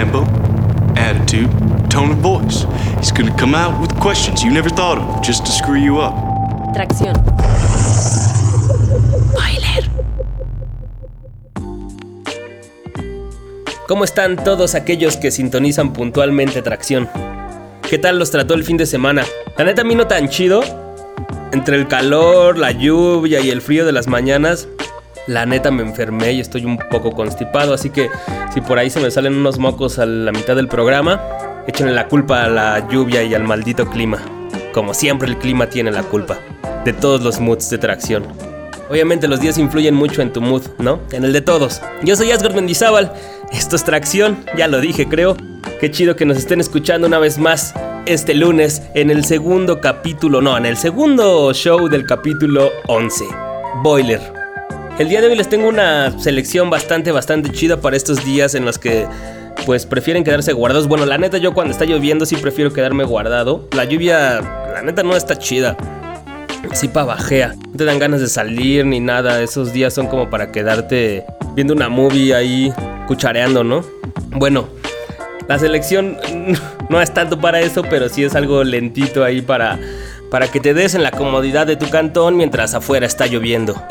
tempo, attitude, tone of voice. He's gonna come out with questions you never thought of just to screw you up. Tracción. Boiler. ¿Cómo están todos aquellos que sintonizan puntualmente Tracción? ¿Qué tal los trató el fin de semana? La neta a mí no tan chido. Entre el calor, la lluvia y el frío de las mañanas, la neta me enfermé y estoy un poco constipado, así que si por ahí se me salen unos mocos a la mitad del programa, échenle la culpa a la lluvia y al maldito clima. Como siempre el clima tiene la culpa de todos los moods de tracción. Obviamente los días influyen mucho en tu mood, ¿no? En el de todos. Yo soy Asgard Mendizábal, esto es Tracción, ya lo dije creo. Qué chido que nos estén escuchando una vez más este lunes en el segundo capítulo, no, en el segundo show del capítulo 11, Boiler. El día de hoy les tengo una selección bastante, bastante chida para estos días en los que pues prefieren quedarse guardados. Bueno, la neta yo cuando está lloviendo sí prefiero quedarme guardado. La lluvia, la neta no está chida. Sí pavajea. No te dan ganas de salir ni nada. Esos días son como para quedarte viendo una movie ahí cuchareando, ¿no? Bueno, la selección no es tanto para eso, pero sí es algo lentito ahí para, para que te des en la comodidad de tu cantón mientras afuera está lloviendo.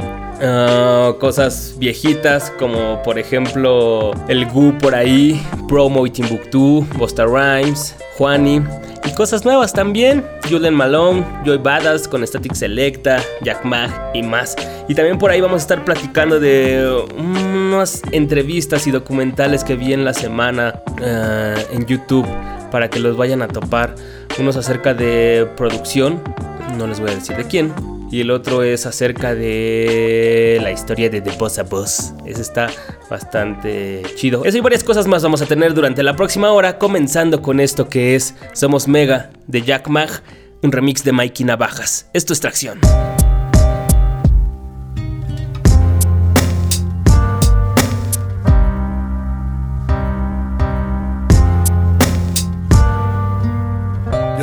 Ah, cosas viejitas como por ejemplo el Gu por ahí, Promo y Timbuktu, Busta Rhymes, Juani y cosas nuevas también, Julian Malone, Joy Badass con Static Selecta, Jack Mag y más. Y también por ahí vamos a estar platicando de unas entrevistas y documentales que vi en la semana ah, en YouTube para que los vayan a topar. Unos acerca de producción, no les voy a decir de quién, y el otro es acerca de la historia de The Boss a Boss. Ese está bastante chido. Eso y varias cosas más vamos a tener durante la próxima hora, comenzando con esto que es Somos Mega de Jack Mag, un remix de Mikey Navajas. Esto es Tracción.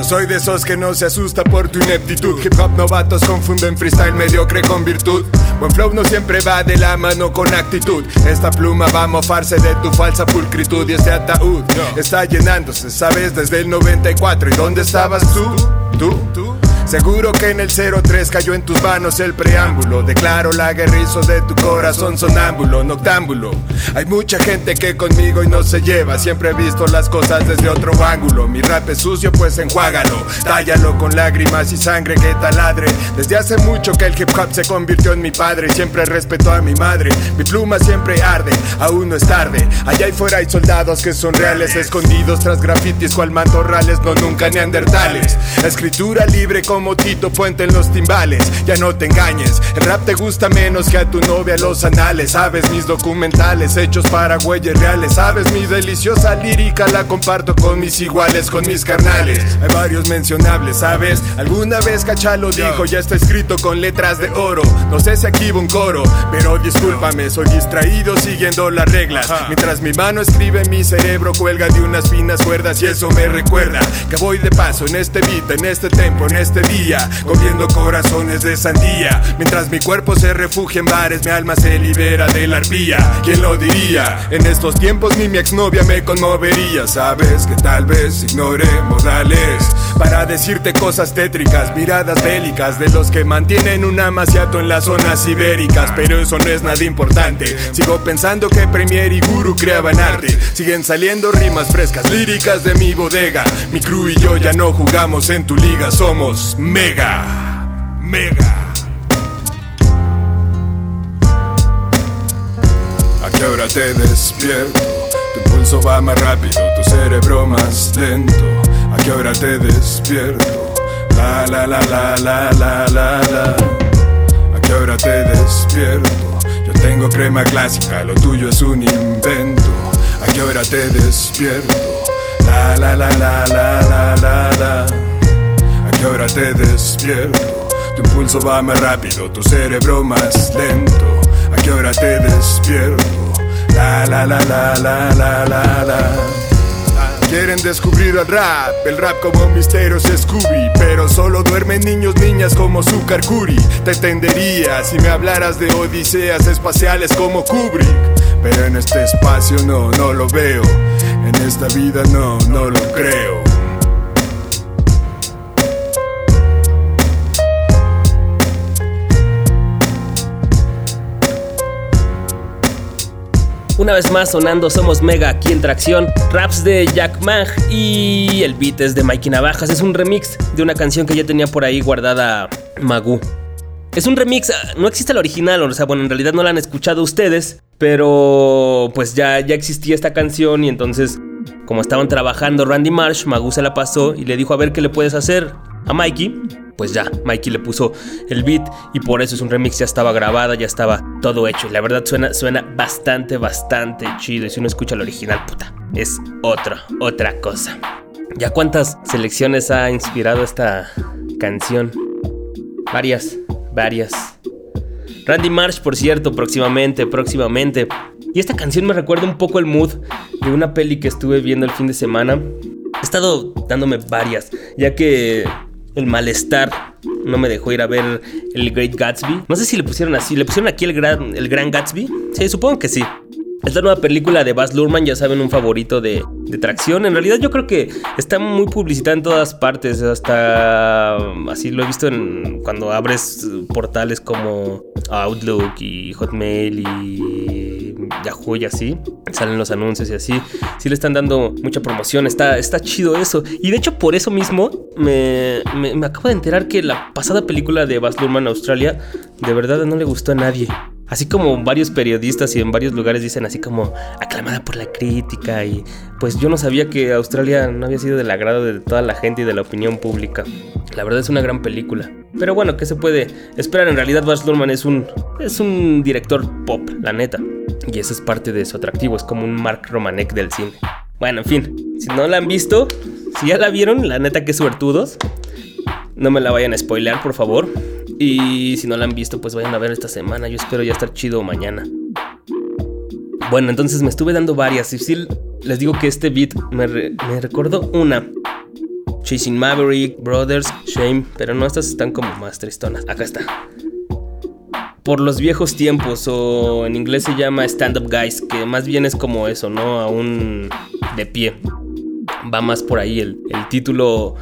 Soy de esos que no se asusta por tu ineptitud. Hip hop novatos confunden freestyle mediocre con virtud. Buen flow no siempre va de la mano con actitud. Esta pluma va a mofarse de tu falsa pulcritud y este ataúd está llenándose, sabes, desde el 94. ¿Y dónde estabas tú? ¿Tú? ¿Tú? Seguro que en el 03 cayó en tus manos el preámbulo. Declaro la guerrizo de tu corazón sonámbulo, noctámbulo. Hay mucha gente que conmigo y no se lleva. Siempre he visto las cosas desde otro ángulo. Mi rap es sucio, pues enjuágalo. Tállalo con lágrimas y sangre que taladre. Desde hace mucho que el hip hop se convirtió en mi padre. Siempre respeto a mi madre. Mi pluma siempre arde, aún no es tarde. Allá y fuera hay soldados que son reales, escondidos tras grafitis cual mantorrales, no nunca neandertales. Escritura libre como Tito Puente en los timbales. Ya no te engañes, el rap te gusta menos que a tu novia los anales. Sabes mis documentales hechos para güeyes reales. Sabes mi deliciosa lírica la comparto con mis iguales, con mis carnales. Hay varios mencionables, ¿sabes? Alguna vez Cachalo dijo, ya está escrito con letras de oro. No sé si aquí hubo un coro, pero discúlpame, soy distraído siguiendo las reglas. Mientras mi mano escribe, mi cerebro cuelga de unas finas cuerdas y eso me recuerda que voy de paso en este beat, en este tempo, en este día, comiendo corazones de sandía. Mientras mi cuerpo se refugia en bares, mi alma se libera de la arpía. ¿Quién lo diría? En estos tiempos ni mi exnovia me conmovería. Sabes que tal vez ignore modales para decirte cosas tétricas, miradas bélicas de los que mantienen un amaciato en las zonas ibéricas. Pero eso no es nada importante. Sigo pensando que Premier y Guru creaban arte. Siguen saliendo rimas frescas, líricas de mi bodega. Mi crew y yo ya no jugamos en tu liga, somos mega, mega. ¿A qué hora te despierto? Tu pulso va más rápido, tu cerebro más lento. ¿A qué hora te despierto? La la la la la la la la. ¿A qué hora te despierto? Yo tengo crema clásica, lo tuyo es un invento. ¿A qué hora te despierto? La la la la la la la la. ¿A qué hora te despierto? Tu pulso va más rápido, tu cerebro más lento. ¿A qué hora te despierto? La la la la la la la la. Quieren descubrir el rap, el rap como un misterio es Scooby Pero solo duermen niños, niñas como Zuccarcuri Te entendería si me hablaras de odiseas espaciales como Kubrick Pero en este espacio no, no lo veo En esta vida no, no lo creo. Una vez más sonando Somos Mega aquí en Tracción, raps de Jack Mag y el beat es de Mikey Navajas. Es un remix de una canción que ya tenía por ahí guardada Magu. Es un remix, no existe el original, o sea, bueno, en realidad no la han escuchado ustedes, pero pues ya, ya existía esta canción y entonces, como estaban trabajando Randy Marsh, Magu se la pasó y le dijo a ver qué le puedes hacer a Mikey pues ya, Mikey le puso el beat y por eso es un remix, ya estaba grabada, ya estaba todo hecho. Y la verdad suena, suena bastante, bastante chido. Y si uno escucha el original, puta, es otra, otra cosa. ¿Ya cuántas selecciones ha inspirado esta canción? Varias, varias. Randy Marsh, por cierto, próximamente, próximamente. Y esta canción me recuerda un poco el mood de una peli que estuve viendo el fin de semana. He estado dándome varias, ya que el malestar no me dejó ir a ver el Great Gatsby. No sé si le pusieron así, le pusieron aquí el gran, el gran Gatsby. Sí, supongo que sí. Esta nueva película de Baz Luhrmann, ya saben, un favorito de, de, tracción. En realidad yo creo que está muy publicitada en todas partes. Hasta así lo he visto en, cuando abres portales como Outlook y Hotmail y Yahoo y así. Salen los anuncios y así. Sí le están dando mucha promoción. Está, está chido eso. Y de hecho por eso mismo me, me, me acabo de enterar que la pasada película de Baz Luhrmann Australia de verdad no le gustó a nadie. Así como varios periodistas y en varios lugares dicen así como aclamada por la crítica y pues yo no sabía que Australia no había sido del agrado de toda la gente y de la opinión pública. La verdad es una gran película. Pero bueno, ¿qué se puede esperar? En realidad Baz Luhrmann es un, es un director pop, la neta. Y eso es parte de su atractivo, es como un Mark Romanek del cine. Bueno, en fin, si no la han visto, si ya la vieron, la neta que suertudos. No me la vayan a spoilear, por favor. Y si no la han visto, pues vayan a ver esta semana. Yo espero ya estar chido mañana. Bueno, entonces me estuve dando varias. Y sí, les digo que este beat me, me recordó una. Chasing Maverick, Brothers, Shame. Pero no, estas están como más tristonas. Acá está. Por los viejos tiempos, o en inglés se llama Stand Up Guys, que más bien es como eso, ¿no? Aún de pie. Va más por ahí el, el título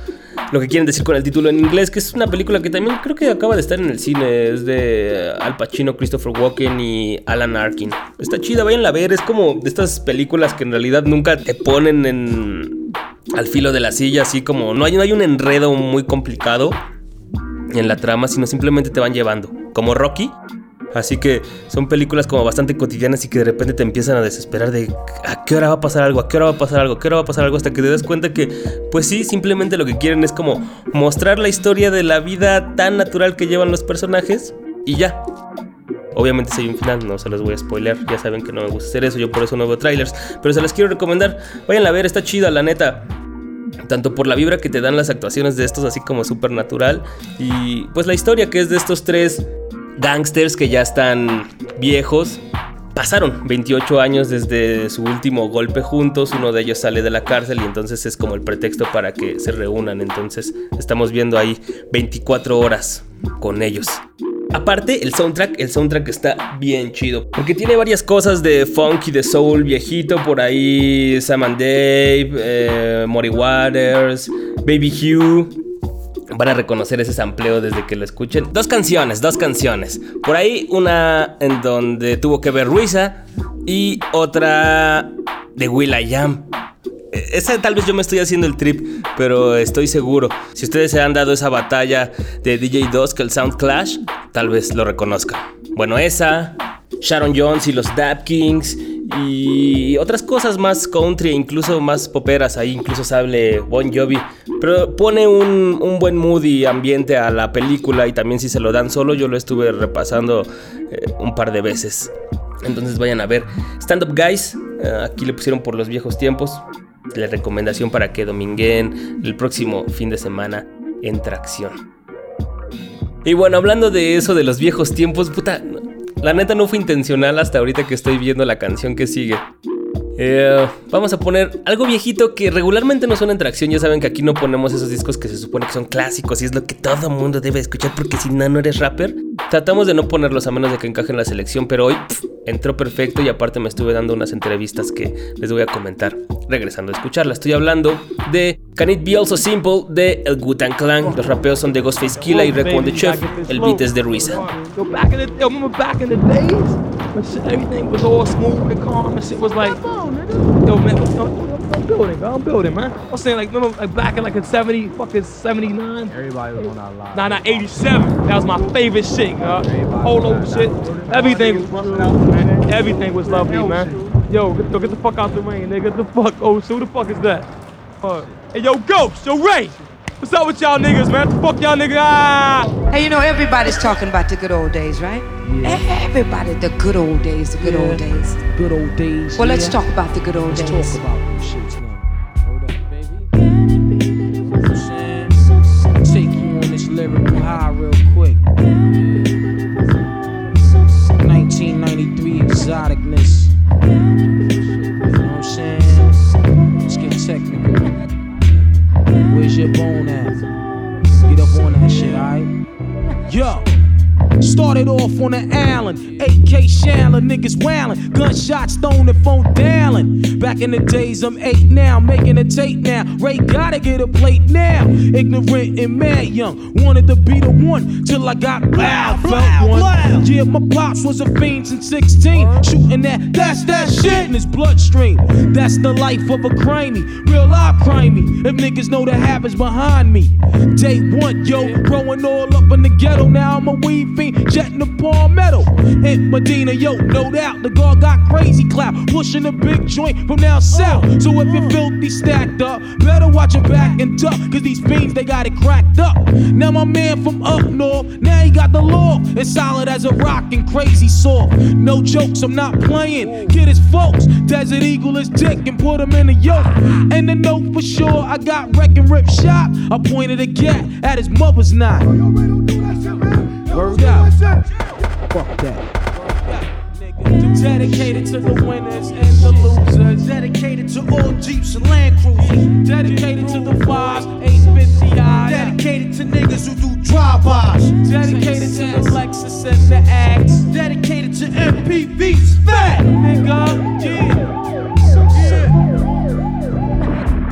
lo que quieren decir con el título en inglés, que es una película que también creo que acaba de estar en el cine. Es de Al Pacino, Christopher Walken y Alan Arkin. Está chida, vayan a ver. Es como de estas películas que en realidad nunca te ponen en al filo de la silla, así como no hay, no hay un enredo muy complicado en la trama, sino simplemente te van llevando. Como Rocky, Así que son películas como bastante cotidianas y que de repente te empiezan a desesperar de a qué hora va a pasar algo, a qué hora va a pasar algo, a qué hora va a pasar algo, hasta que te das cuenta que, pues sí, simplemente lo que quieren es como mostrar la historia de la vida tan natural que llevan los personajes y ya. Obviamente si hay un final, no se los voy a spoiler, ya saben que no me gusta hacer eso, yo por eso no veo trailers, pero se les quiero recomendar, vayan a ver, está chida, la neta tanto por la vibra que te dan las actuaciones de estos así como súper natural y pues la historia que es de estos tres gangsters que ya están viejos. Pasaron 28 años desde su último golpe juntos, uno de ellos sale de la cárcel y entonces es como el pretexto para que se reúnan, entonces estamos viendo ahí 24 horas con ellos. Aparte, el soundtrack, el soundtrack está bien chido. Porque tiene varias cosas de funk y de soul viejito. Por ahí Sam and Dave, eh, Mori Waters, Baby Hugh van a reconocer ese sampleo desde que lo escuchen. Dos canciones, dos canciones. Por ahí una en donde tuvo que ver Ruiza y otra de Will I Am. E, esa tal vez yo me estoy haciendo el trip, pero estoy seguro. Si ustedes se han dado esa batalla de DJ 2 que el Sound Clash, tal vez lo reconozcan. Bueno, esa, Sharon Jones y los Dap Kings y otras cosas más country, incluso más poperas, ahí incluso sale Bon Jovi, pero pone un, un, buen mood y ambiente a la película y también si se lo dan solo, yo lo estuve repasando eh, un par de veces. Entonces vayan a ver Stand Up Guys, eh, aquí le pusieron por los viejos tiempos, la recomendación para que dominguen el próximo fin de semana en tracción. Y bueno, hablando de eso de los viejos tiempos, puta, la neta no fue intencional hasta ahorita que estoy viendo la canción que sigue. Eh, vamos a poner algo viejito que regularmente no suena en tracción. Ya saben que aquí no ponemos esos discos que se supone que son clásicos y es lo que todo mundo debe escuchar porque si no, no eres rapper. Tratamos de no ponerlos a menos de que encajen en la selección, pero hoy entró perfecto y aparte me estuve dando unas entrevistas que les voy a comentar regresando a escucharla. Estoy hablando de Can It Be Also Simple de El Gutan Clan. Los rapeos son de Ghostface Killa y Recon the Chef. El beat es de Ruiza. Everything was all smooth and calm and shit was like, yo man, I'm building, bro. I'm building, man. I'm saying like, remember like back in like in 70, fucking 79. Everybody was on our live. Nah, nah, 87. That was my favorite shit, yo. Polo shit. Everything, everything was lovely, man. Yo, get, yo, get the fuck out the rain, nigga. Get the fuck, oh, so who the fuck is that? Uh, hey, yo, Ghost, yo, Ray. What's up with y'all niggas, man? The fuck y'all niggas? Ah! Hey, you know, everybody's talking about the good old days, right? Yeah. Everybody, the good old days, the good Yeah. old days. Good old days. Well, let's talk about the good old Let's days. Dialing. Back in the days, I'm eight now, making a tape now. Ray gotta get a plate now. Ignorant and mad young, wanted to be the one till I got loud. Felt one. Yeah, my pops was a fiend since 16, uh-huh. shooting that, that's that shit in his bloodstream. That's the life of a crimey, real life crimey. If niggas know the habits behind me. Day one, yo, growing all up in the ghetto. Now I'm a weed fiend, jetting the palmetto. In Medina, yo, no doubt, the guard got crazy clap, pushing a big joint from down south. So if you're filthy stacked up, better watch your back and duck, cause these fiends, they got it cracked up. Now my man from up north, now he got the law. It's solid as a rock and crazy soft. No jokes, I'm not playing. Get his folks, Desert Eagle is dick and put him in a yoke. And the note for sure, I got wreck and rip shot. I pointed a gat at his mother's knot. Word out. Fuck that. Dedicated to the winners and the losers. Dedicated to all Jeeps and Land Cruisers. Dedicated to the fives, 850 eyes. Dedicated to niggas who do drive-bys. Dedicated to the Lexus and the Axe. Dedicated to MPVs. Fat nigga, yeah.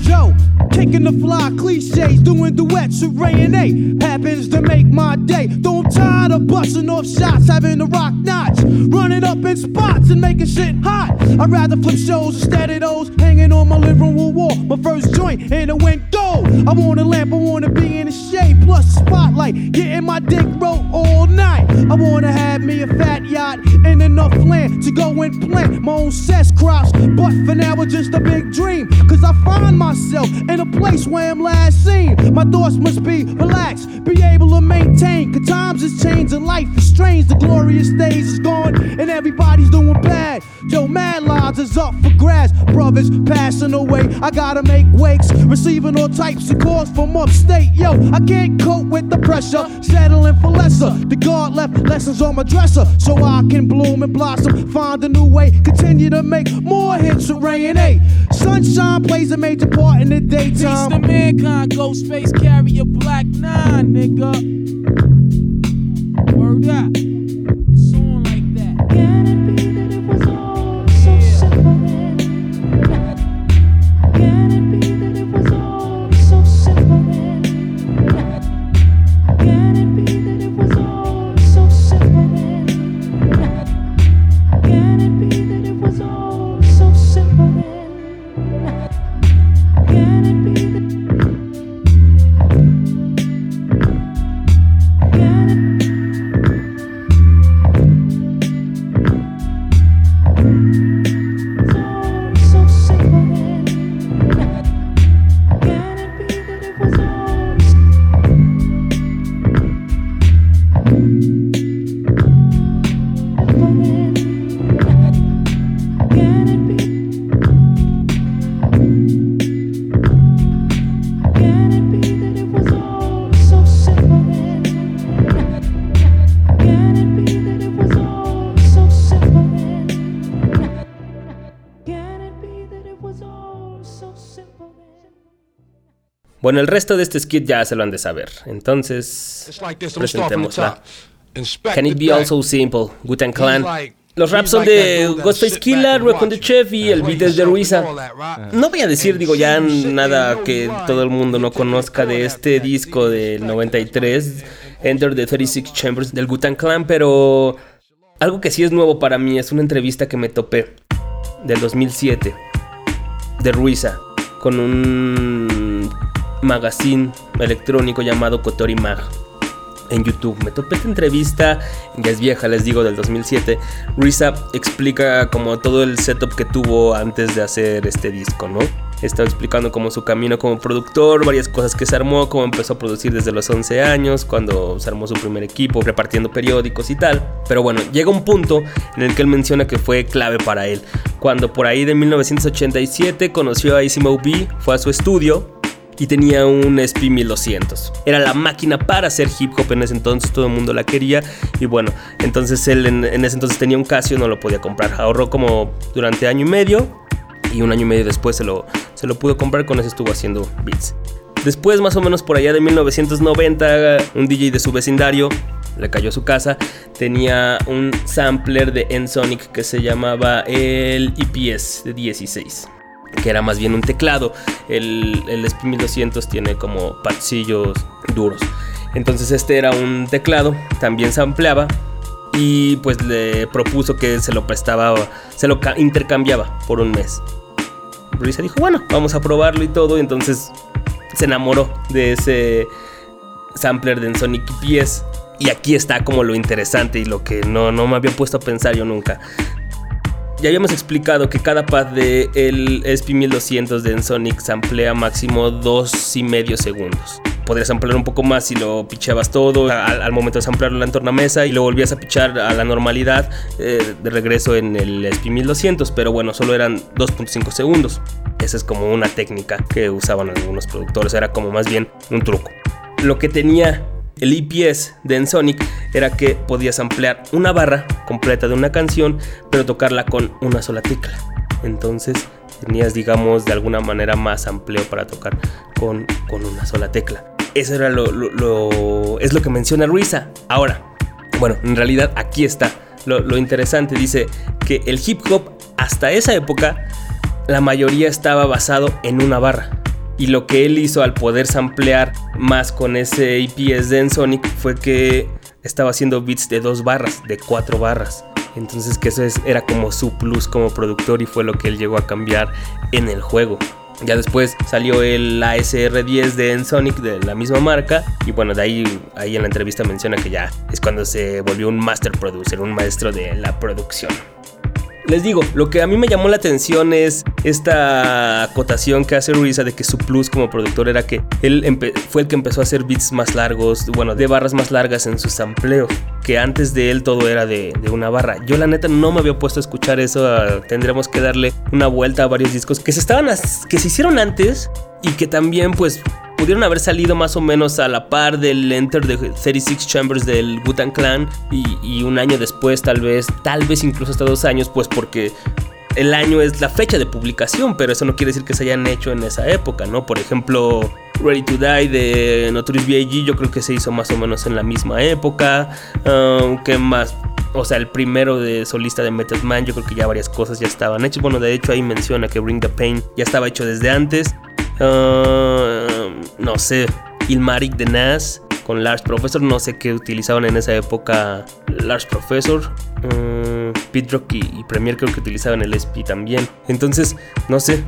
Yo, kicking the fly cliches, doing duets with Ray and A. Happens to make my day. I'm tired of busting off shots, having to rock knots, running up in spots and making shit hot. I'd rather flip shows instead of those hanging on my living room wall. My first joint in went window. I want a lamp, I wanna be in the shade, plus spotlight, getting my dick rolled all night. I wanna have me a fat yacht and enough land to go and plant my own cess crops. But for now, it's just a big dream. Cause I find myself in a place where I'm last seen. My thoughts must be relaxed, be able to maintain. Cause times is changing, life is strange. The glorious days is gone, and everybody's doing bad. Yo, mad lives is up for grabs. Brothers passing away, I gotta make wakes. Receiving all types of calls from upstate. Yo, I can't cope with the pressure, settling for lesser. The God left lessons on my dresser, so I can bloom and blossom. Find a new way, continue to make more hits with Ray and A. Sunshine plays a major part in the Peace to daytime. mankind, Ghostface carry a black nine, nigga. Word up. Bueno, el resto de este skit ya se lo han de saber. Entonces, presentémosla. Can it be also simple? Gutan Clan. Los raps son de Ghostface Killa, Rock on the Chef y el beat es de Ruiza. No voy a decir, digo, ya nada que todo el mundo no conozca de este disco del 93, Enter the 36 Chambers del Gutan Clan, pero algo que sí es nuevo para mí es una entrevista que me topé del 2007 de Ruiza con un magazine electrónico llamado Kotori Mag en YouTube. Me topé esta entrevista, ya es vieja, les digo, del 2007. Risa explica como todo el setup que tuvo antes de hacer este disco, ¿no? Estaba explicando como su camino como productor, varias cosas que se armó, cómo empezó a producir desde los 11 años, cuando se armó su primer equipo, repartiendo periódicos y tal. Pero bueno, llega un punto en el que él menciona que fue clave para él. Cuando por ahí de 1987 conoció a Isimo B, fue a su estudio y tenía un SP 1200. Era la máquina para hacer hip hop en ese entonces, todo el mundo la quería y bueno, entonces él en, ese entonces tenía un Casio, no lo podía comprar. Ahorró como durante año y medio y un año y medio después se lo, se lo pudo comprar, con eso estuvo haciendo beats. Después, más o menos por allá de 1990, un DJ de su vecindario le cayó a su casa, tenía un sampler de Ensonic que se llamaba el EPS de 16 que era más bien un teclado. El, el SP 1200 tiene como patsillos duros. Entonces este era un teclado, también sampleaba y pues le propuso que se lo prestaba, se lo intercambiaba por un mes. Luisa dijo, bueno, vamos a probarlo y todo. Y entonces se enamoró de ese sampler de Sonic PS. Y aquí está como lo interesante y lo que no, no me había puesto a pensar yo nunca. Ya habíamos explicado que cada pad de el SP1200 de Ensonic samplea máximo dos y medio segundos. Podrías samplear un poco más si lo pichabas todo al, momento de samplearlo en la tornamesa y lo volvías a pichar a la normalidad eh, de regreso en el SP1200, pero bueno, solo eran 2.5 segundos. Esa es como una técnica que usaban algunos productores, era como más bien un truco. Lo que tenía el EPS de Ensonic era que podías ampliar una barra completa de una canción, pero tocarla con una sola tecla. Entonces tenías, digamos, de alguna manera más amplio para tocar con, con una sola tecla. Eso era lo, lo, lo, es lo que menciona Ruiza. Ahora, bueno, en realidad aquí está lo, lo interesante. Dice que el hip hop hasta esa época, la mayoría estaba basado en una barra. Y lo que él hizo al poder samplear más con ese EPS de Ensonic fue que estaba haciendo beats de dos barras, de cuatro barras. Entonces que eso es, era como su plus como productor y fue lo que él llegó a cambiar en el juego. Ya después salió el ASR10 de Ensonic de la misma marca y bueno, de ahí, ahí en la entrevista menciona que ya es cuando se volvió un master producer, un maestro de la producción. Les digo, lo que a mí me llamó la atención es esta acotación que hace Ruiza de que su plus como productor era que él fue el que empezó a hacer beats más largos, bueno, de barras más largas en sus sampleos, que antes de él todo era de, una barra. Yo la neta no me había puesto a escuchar eso, tendremos que darle una vuelta a varios discos que se estaban, que se hicieron antes y que también pues pudieron haber salido más o menos a la par del Enter the 36 Chambers del Butan Clan y, un año después tal vez, tal vez incluso hasta dos años, pues porque el año es la fecha de publicación, pero eso no quiere decir que se hayan hecho en esa época, ¿no? Por ejemplo, Ready to Die de Notorious B.I.G. yo creo que se hizo más o menos en la misma época, aunque más o sea, el primero de solista de Method Man, yo creo que ya varias cosas ya estaban hechas. Bueno, de hecho ahí menciona que Bring the Pain ya estaba hecho desde antes. Uh, no sé, Ilmatic de Nas con Lars Professor, no sé qué utilizaban en esa época Lars Professor. Uh, Pitrock y, y Premiere creo que utilizaban el SP también. Entonces, no sé,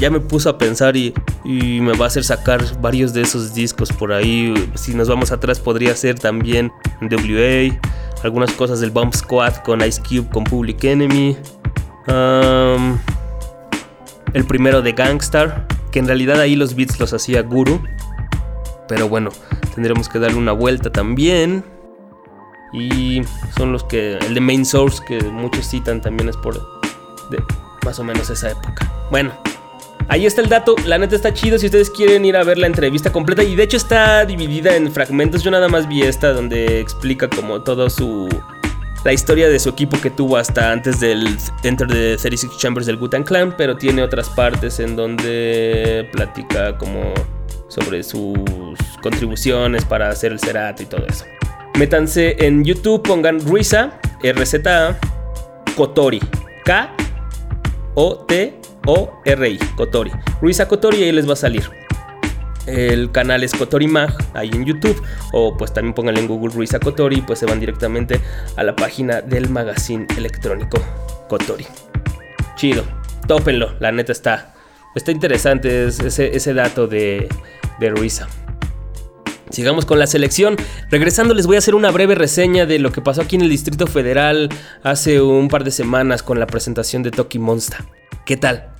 ya me puso a pensar y, y, me va a hacer sacar varios de esos discos por ahí. Si nos vamos atrás, podría ser también WA, algunas cosas del Bump Squad con Ice Cube, con Public Enemy. El primero de Gangstar, que en realidad ahí los beats los hacía Guru. Pero bueno, tendremos que darle una vuelta también. Y son los que. El de Main Source, que muchos citan también es por. De más o menos esa época. Bueno, Ahí está el dato, la neta está chido si ustedes quieren ir a ver la entrevista completa y de hecho está dividida en fragmentos. Yo nada más vi esta donde explica como todo su la historia de su equipo que tuvo hasta antes del Enter the 36 Chambers del Gutan Clan, pero tiene otras partes en donde platica como sobre sus contribuciones para hacer el Cerato y todo eso. Métanse en YouTube, pongan Ruiza, RZA, Kotori. K-O-T-O-R-I. Kotori. Ruiza Kotori ahí les va a salir. El canal es Kotori Mag, ahí en YouTube. O pues también pónganle en Google Ruiza Kotori, pues se van directamente a la página del magazine electrónico Kotori. Chido, tópenlo, la neta está, está interesante ese, ese dato de, de Ruiza. Sigamos con la selección. Regresando les voy a hacer una breve reseña de lo que pasó aquí en el Distrito Federal hace un par de semanas con la presentación de Toki Monster. ¿Qué tal?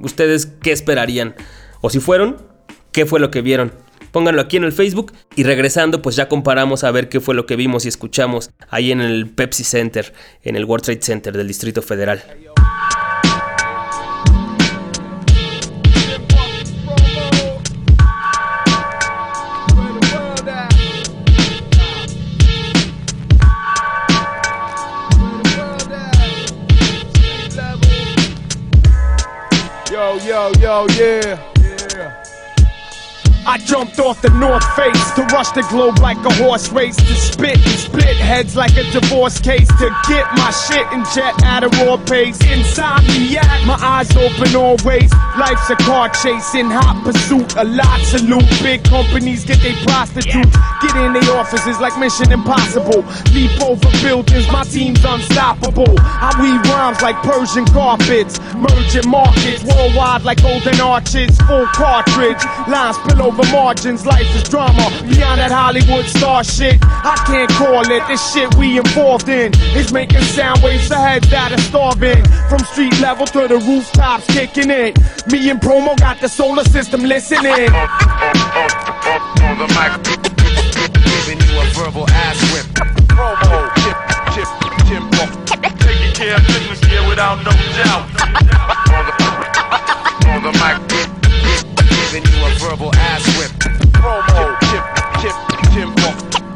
¿Ustedes qué esperarían? ¿O si fueron? ¿Qué fue lo que vieron? Pónganlo aquí en el Facebook y regresando pues ya comparamos a ver qué fue lo que vimos y escuchamos ahí en el Pepsi Center, en el World Trade Center del Distrito Federal. Yo, yo, yeah. I jumped off the North Face to rush the globe like a horse race, to spit and split heads like a divorce case, to get my shit and jet at a raw pace. Insomniac, my eyes open always. Life's a car chase in hot pursuit, a lot salute. Big companies get they prostitutes, get in their offices like Mission Impossible. Leap over buildings, my team's unstoppable. I weave rhymes like Persian carpets, merging markets worldwide like golden arches, full cartridge. Lines spill over margins, life is drama. Beyond that Hollywood star shit, I can't call it. This shit we involved in is making sound waves for heads that are starving. From street level to the rooftops, kicking it. Me and Promo got the solar system listening. on the mic, giving you a verbal ass whip. Promo, tip, tip, tempo, taking care of business here without no doubt. Giving you a verbal ass whip. Promo, tip, tip, tempo,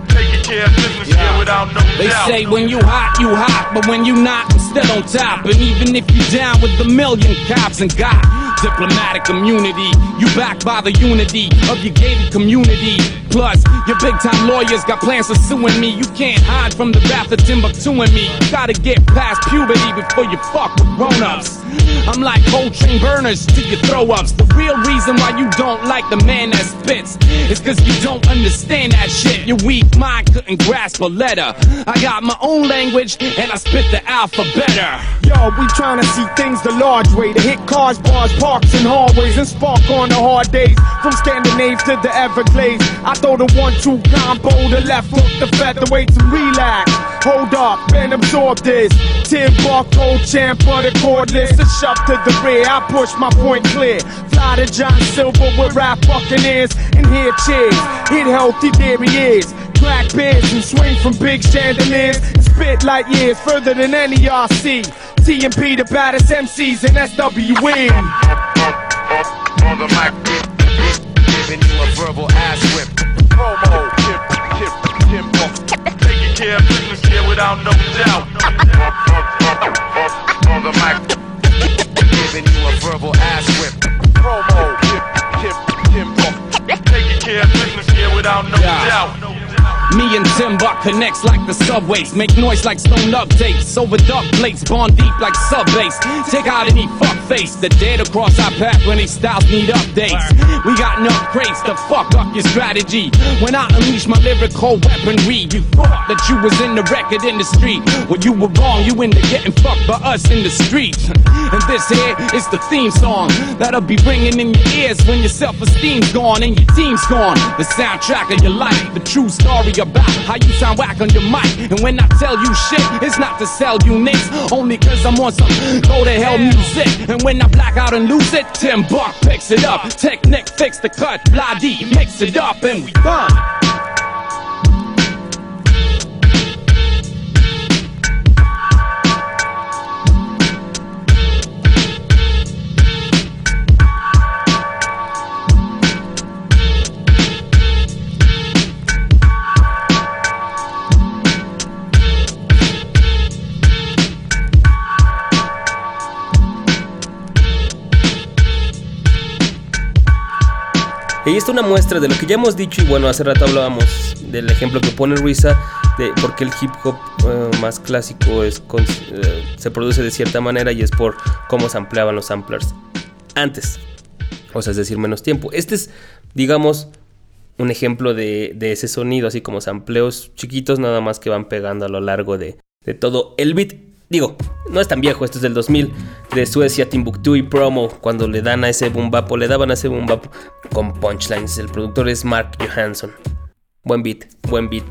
taking care of business here without no They doubt. say when you hot, you hot, but when you not, I'm still on top. And even if you down with the million cops and got diplomatic immunity, you backed by the unity of your gated community. Plus, your big time lawyers got plans for suing me. You can't hide from the wrath of Timbuktu and me. You gotta get past puberty before you fuck with grown ups. I'm like cold train burners to your throw ups. The real reason why you don't like the man that spits is cause you don't understand that shit. Your weak mind couldn't grasp a letter. I got my own language and I spit the alphabet. Yo, we tryna see things the large way to hit cars, bars, parks, and hallways and spark on the hard days. From Scandinaves to the Everglades, I throw the one-two combo, the left hook, the featherweight to relax. Hold up and absorb this. Tim gold champ for the cordless. A shove to the rear, I push my point clear. Fly to John Silver with rap buccaneers and hear cheers. Hit healthy, there he is. Crack beers and swing from big chandeliers and spit light years further than any RC. TMP the baddest MCs in SWE. on the mic, giving you a verbal ass whip. Promo, tip, tip, tempo, taking care of business here without no doubt. on the mic, giving you a verbal ass whip. Promo, tip, tip, tempo, taking care of business here without no Yeah. doubt. Me and Timbuck connects like the subways. Make noise like stone updates. Over duck plates, bond deep like sub bass. Take out any fuck face that dare to cross our path when these styles need updates. We got enough crates to fuck up your strategy. When I unleash my lyrical weaponry, you thought that you was in the record industry. Well, you were wrong. You into getting fucked by us in the streets. And this here is the theme song that'll be ringing in your ears when your self-esteem's gone and your team's gone. The soundtrack of your life, the true story about how you sound whack on your mic. And when I tell you shit, it's not to sell you nicks, only cause I'm on some go to hell music. And when I black out and lose it, Tim Buck picks it up. Technic fix the cut, blah D, mix it up, and we done. Y está una muestra de lo que ya hemos dicho y bueno, hace rato hablábamos del ejemplo que pone Risa de por qué el hip hop eh, más clásico es eh, se produce de cierta manera y es por cómo se ampliaban los samplers antes. O sea, es decir, menos tiempo. Este es, digamos, un ejemplo de, de ese sonido, así como sampleos chiquitos, nada más que van pegando a lo largo de, de todo el beat. Digo, no es tan viejo, esto es del 2000, de Suecia, Timbuktu y Promo, cuando le dan a ese boom bap o le daban a ese boom bap con punchlines. El productor es Mark Johansson. Buen beat, buen beat.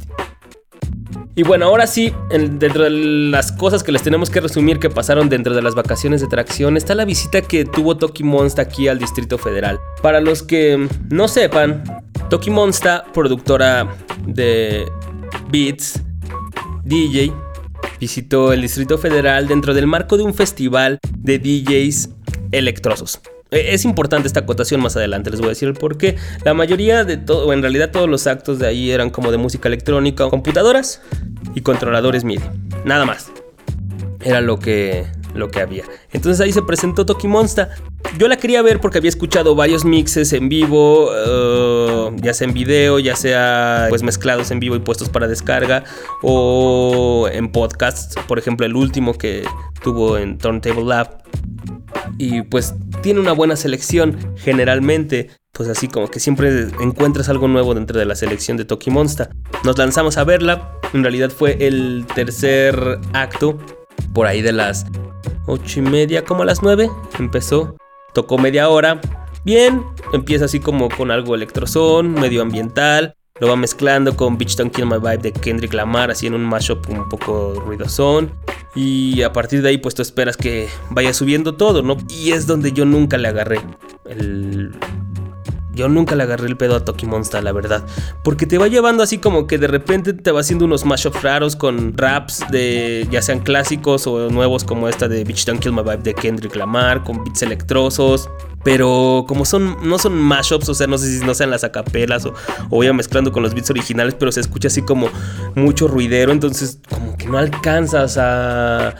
Y bueno, ahora sí, en- dentro de las cosas que les tenemos que resumir que pasaron dentro de las vacaciones de tracción, está la visita que tuvo Toki Monsta aquí al Distrito Federal. Para los que no sepan, Toki Monsta, productora de beats, DJ, visitó el Distrito Federal dentro del marco de un festival de DJs electrosos. Eh, Es importante esta acotación más adelante, les voy a decir el por qué. La mayoría de todo, o en realidad todos los actos de ahí eran como de música electrónica, computadoras y controladores MIDI. Nada más. Era lo que, lo que había. Entonces ahí se presentó Toki Monsta. Yo la quería ver porque había escuchado varios mixes en vivo, eh, ya sea en video, ya sea pues mezclados en vivo y puestos para descarga, o en podcasts, por ejemplo el último que tuvo en Turntable Lab. Y pues tiene una buena selección, generalmente, pues así como que siempre encuentras algo nuevo dentro de la selección de Toki Monsta. Nos lanzamos a verla, en realidad fue el tercer acto, por ahí de las ocho y media, como a las 9, empezó, tocó media hora, bien, empieza así como con algo electrozón, medio ambiental, lo va mezclando con Bitch Don't Kill My Vibe de Kendrick Lamar, así en un mashup un poco ruidosón. Y a partir de ahí, pues tú esperas que vaya subiendo todo, ¿no? Y es donde yo nunca le agarré el. Yo nunca le agarré el pedo a Toki Monsta, la verdad. Porque te va llevando así como que de repente te va haciendo unos mashups raros con raps de ya sean clásicos o nuevos como esta de Bitch Don't Kill My Vibe de Kendrick Lamar, con beats electrosos. Pero como son, no son mashups, o sea, no sé si no sean las acapelas o, o vaya mezclando con los beats originales, pero se escucha así como mucho ruidero, entonces como que no alcanzas a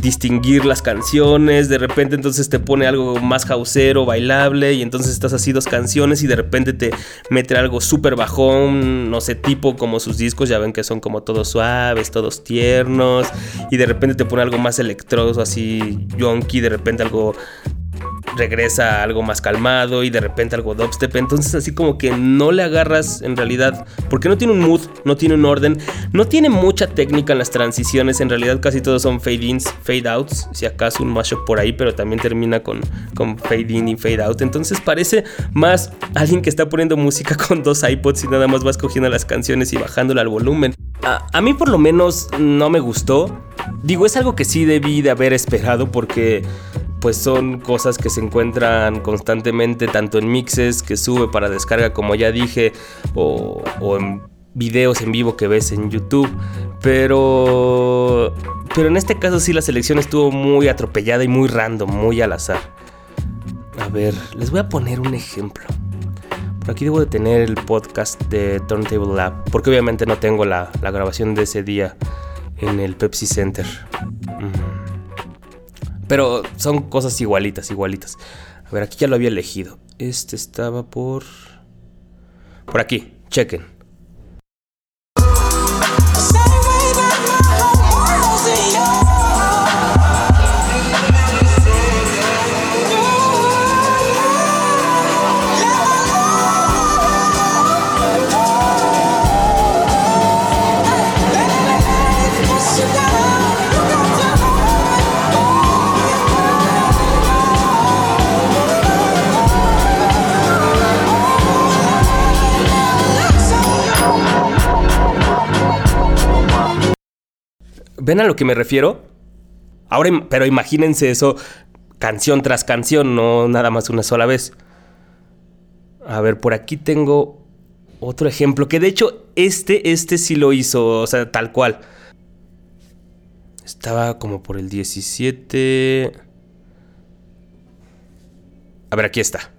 distinguir las canciones, de repente entonces te pone algo más houseero, bailable, y entonces estás así dos canciones y de repente te mete algo súper bajón, no sé, tipo como sus discos, ya ven que son como todos suaves, todos tiernos, y de repente te pone algo más electroso, así yonky, de repente algo regresa algo más calmado y de repente algo dubstep. Entonces así como que no le agarras en realidad, porque no tiene un mood, no tiene un orden, no tiene mucha técnica en las transiciones, en realidad casi todos son fade ins, fade outs, si acaso un mashup por ahí, pero también termina con, con fade in y fade out. Entonces parece más alguien que está poniendo música con dos iPods y nada más va escogiendo las canciones y bajándole al volumen. A mí por lo menos no me gustó. Digo, es algo que sí debí de haber esperado porque pues son cosas que se encuentran constantemente tanto en mixes que sube para descarga como ya dije o, o en videos en vivo que ves en YouTube. Pero pero en este caso sí la selección estuvo muy atropellada y muy random muy al azar. A ver les voy a poner un ejemplo. Por aquí debo de tener el podcast de Turntable Lab porque obviamente no tengo la, grabación de ese día en el Pepsi Center. Pero son cosas igualitas, igualitas. A ver, aquí ya lo había elegido. Este estaba por... Por aquí, chequen. ¿Ven a lo que me refiero? Ahora, pero imagínense eso canción tras canción, no nada más una sola vez. A ver, por aquí tengo otro ejemplo, que de hecho este, este sí lo hizo, o sea, tal cual. Estaba como por el 17... A ver, aquí está.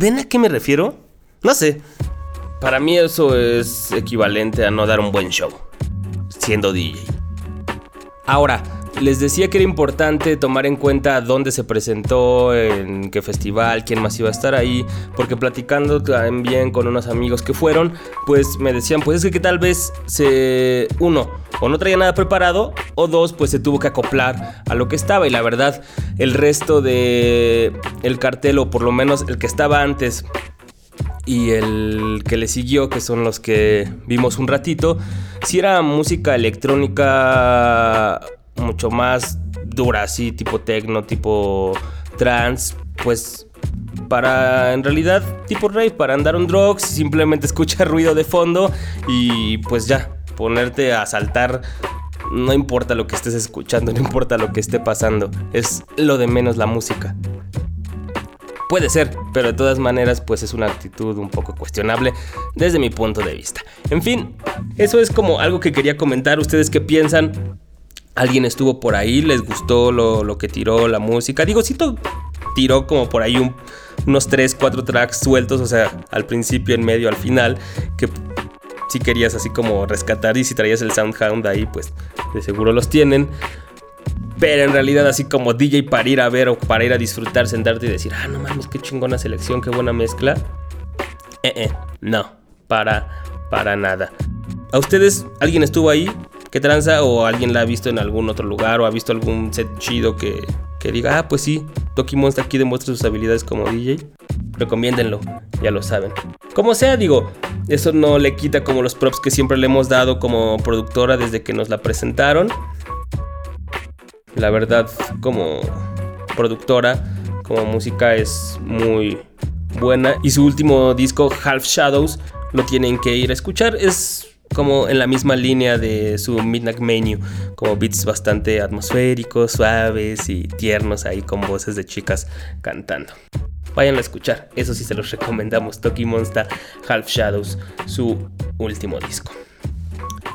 ¿Ven a qué me refiero? No sé. Para mí eso es equivalente a no dar un buen show, siendo DJ. Ahora, les decía que era importante tomar en cuenta dónde se presentó, en qué festival, quién más iba a estar ahí, porque platicando también con unos amigos que fueron, pues me decían, pues es que, tal vez se uno o no traía nada preparado o dos pues se tuvo que acoplar a lo que estaba. Y la verdad el resto de el cartel o por lo menos el que estaba antes y el que le siguió, que son los que vimos un ratito, si era música electrónica mucho más dura, así, tipo techno, tipo trance, pues para en realidad tipo rave, para andar un drugs, simplemente escuchar ruido de fondo y pues ya, ponerte a saltar. No importa lo que estés escuchando, no importa lo que esté pasando, es lo de menos la música. Puede ser, pero de todas maneras pues es una actitud un poco cuestionable desde mi punto de vista. En fin, eso es como algo que quería comentar. ¿Ustedes qué piensan? ¿Alguien estuvo por ahí? ¿Les gustó lo, lo que tiró la música? Digo, sí to- tiró como por ahí un- unos 3, 4 tracks sueltos, o sea, al principio, en medio, al final, que si querías así como rescatar y si traías el Soundhound ahí, pues de seguro los tienen. Pero en realidad así como DJ para ir a ver o para ir a disfrutar, sentarte y decir, ah, no mames, qué chingona selección, qué buena mezcla. Eh, eh, no, para, para nada. ¿A ustedes alguien estuvo ahí? ¿Qué tranza? ¿O alguien la ha visto en algún otro lugar? ¿O ha visto algún set chido que, que diga, ah, pues sí, Toki Monster aquí demuestra sus habilidades como DJ? Recomiéndenlo, ya lo saben. Como sea, digo, eso no le quita como los props que siempre le hemos dado como productora desde que nos la presentaron. La verdad, como productora, como música es muy buena. Y su último disco, Half Shadows, lo tienen que ir a escuchar. Es como en la misma línea de su Midnight Menu, como beats bastante atmosféricos, suaves y tiernos ahí con voces de chicas cantando. Vayan a escuchar, eso sí se los recomendamos. Toki Monster Half Shadows, su último disco.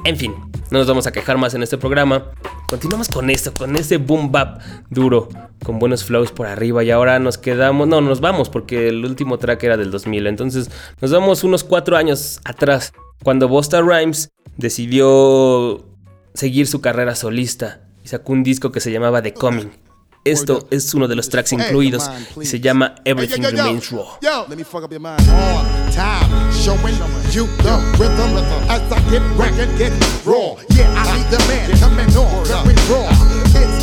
En fin, no nos vamos a quejar más en este programa. Continuamos con esto, con ese boom bap duro, con buenos flows por arriba. Y ahora nos quedamos, no, nos vamos porque el último track era del 2000. Entonces nos vamos unos cuatro años atrás, cuando Busta Rhymes decidió seguir su carrera solista y sacó un disco que se llamaba The Coming. Esto es uno de los tracks incluidos y se llama Everything. Remains Raw. Yo,